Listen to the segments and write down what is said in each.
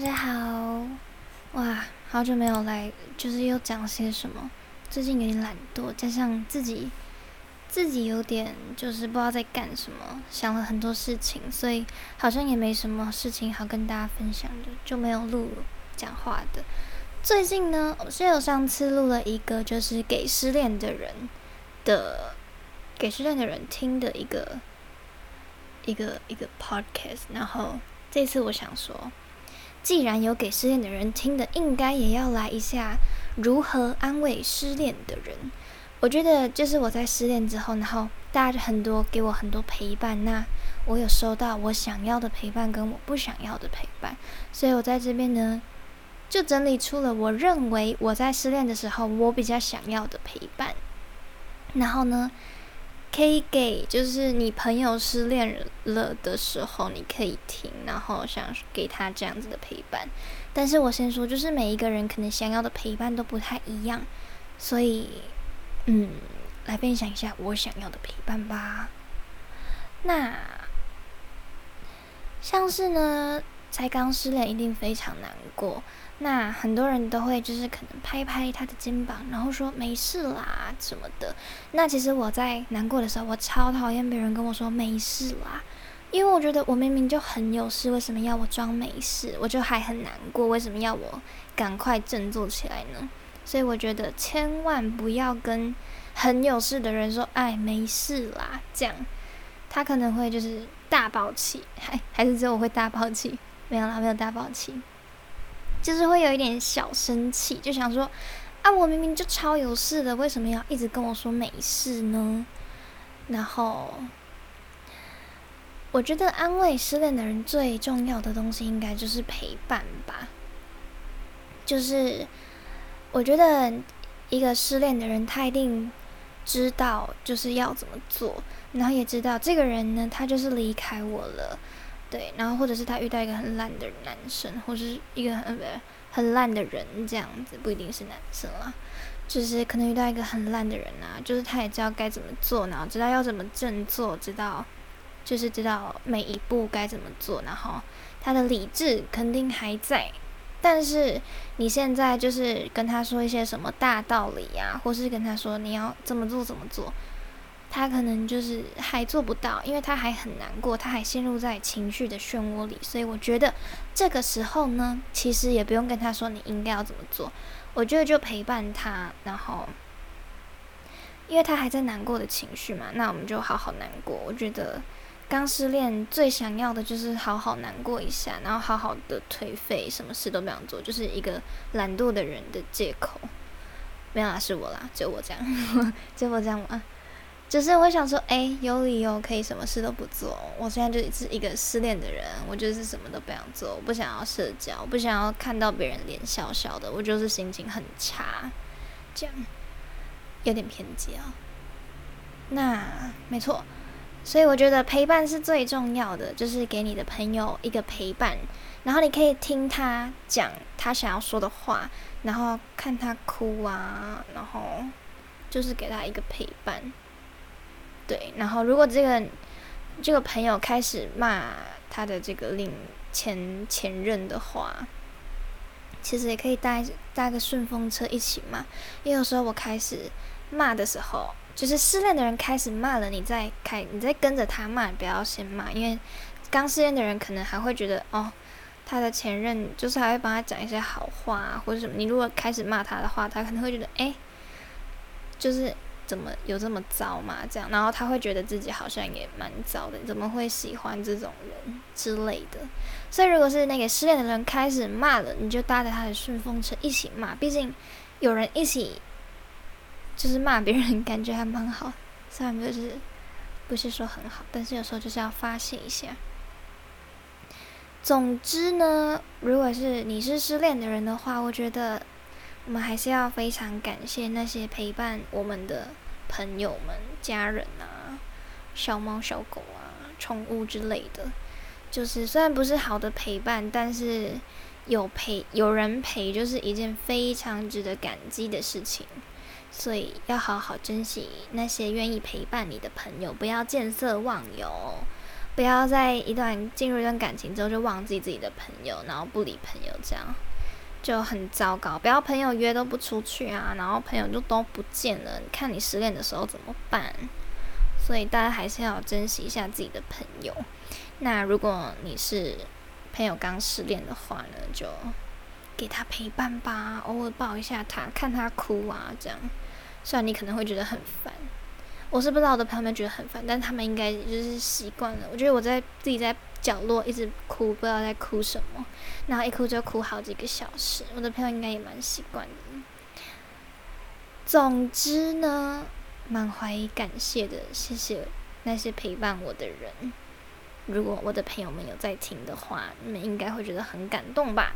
大家好！哇，好久没有来，就是又讲些什么？最近有点懒惰，加上自己自己有点就是不知道在干什么，想了很多事情，所以好像也没什么事情好跟大家分享的，就没有录讲话的。最近呢，我是有上次录了一个，就是给失恋的人的，给失恋的人听的一个一个一个 podcast，然后这次我想说。既然有给失恋的人听的，应该也要来一下如何安慰失恋的人。我觉得就是我在失恋之后，然后大家很多给我很多陪伴，那我有收到我想要的陪伴跟我不想要的陪伴，所以我在这边呢就整理出了我认为我在失恋的时候我比较想要的陪伴，然后呢。可以给就是你朋友失恋了的时候，你可以听，然后想给他这样子的陪伴。但是我先说，就是每一个人可能想要的陪伴都不太一样，所以，嗯，来分享一下我想要的陪伴吧。那像是呢，才刚失恋，一定非常难过。那很多人都会就是可能拍拍他的肩膀，然后说没事啦什么的。那其实我在难过的时候，我超讨厌别人跟我说没事啦，因为我觉得我明明就很有事，为什么要我装没事？我就还很难过，为什么要我赶快振作起来呢？所以我觉得千万不要跟很有事的人说哎没事啦，这样他可能会就是大爆气，还还是只有我会大爆气，没有啦，没有大爆气。就是会有一点小生气，就想说，啊，我明明就超有事的，为什么要一直跟我说没事呢？然后，我觉得安慰失恋的人最重要的东西，应该就是陪伴吧。就是我觉得一个失恋的人，他一定知道就是要怎么做，然后也知道这个人呢，他就是离开我了。对，然后或者是他遇到一个很烂的男生，或是一个很很烂的人这样子，不一定是男生啦，就是可能遇到一个很烂的人啊，就是他也知道该怎么做，然后知道要怎么振作，知道就是知道每一步该怎么做，然后他的理智肯定还在，但是你现在就是跟他说一些什么大道理呀，或是跟他说你要怎么做怎么做。他可能就是还做不到，因为他还很难过，他还陷入在情绪的漩涡里，所以我觉得这个时候呢，其实也不用跟他说你应该要怎么做，我觉得就陪伴他，然后，因为他还在难过的情绪嘛，那我们就好好难过。我觉得刚失恋最想要的就是好好难过一下，然后好好的颓废，什么事都不想做，就是一个懒惰的人的借口。没有啦，是我啦，就我这样，就我这样啊。只是我想说，哎，有理由可以什么事都不做。我现在就是一个失恋的人，我就是什么都不想做，我不想要社交，不想要看到别人脸笑笑的，我就是心情很差，这样有点偏激啊。那没错，所以我觉得陪伴是最重要的，就是给你的朋友一个陪伴，然后你可以听他讲他想要说的话，然后看他哭啊，然后就是给他一个陪伴。对，然后如果这个这个朋友开始骂他的这个另前前任的话，其实也可以搭搭个顺风车一起骂。因为有时候我开始骂的时候，就是失恋的人开始骂了，你再开，你再跟着他骂，不要先骂，因为刚失恋的人可能还会觉得哦，他的前任就是还会帮他讲一些好话或者什么。你如果开始骂他的话，他可能会觉得哎，就是。怎么有这么糟嘛？这样，然后他会觉得自己好像也蛮糟的，怎么会喜欢这种人之类的？所以，如果是那个失恋的人开始骂了，你就搭着他的顺风车一起骂。毕竟有人一起就是骂别人，感觉还蛮好。虽然就是不是说很好，但是有时候就是要发泄一下。总之呢，如果是你是失恋的人的话，我觉得。我们还是要非常感谢那些陪伴我们的朋友们、家人啊、小猫、小狗啊、宠物之类的。就是虽然不是好的陪伴，但是有陪有人陪，就是一件非常值得感激的事情。所以要好好珍惜那些愿意陪伴你的朋友，不要见色忘友。不要在一段进入一段感情之后就忘记自己的朋友，然后不理朋友，这样就很糟糕。不要朋友约都不出去啊，然后朋友就都不见了，看你失恋的时候怎么办？所以大家还是要珍惜一下自己的朋友。那如果你是朋友刚失恋的话呢，就给他陪伴吧，偶尔抱一下他，看他哭啊，这样。虽然你可能会觉得很烦，我是不知道我的朋友们觉得很烦，但他们应该就是习惯了。我觉得我在自己在角落一直哭，不知道在哭什么，然后一哭就哭好几个小时。我的朋友应该也蛮习惯的。总之呢。满怀感谢的，谢谢那些陪伴我的人。如果我的朋友们有在听的话，你们应该会觉得很感动吧？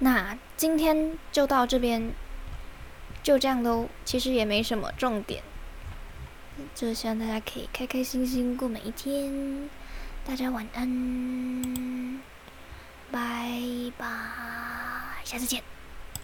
那今天就到这边，就这样喽。其实也没什么重点，就希望大家可以开开心心过每一天。大家晚安，拜拜，下次见。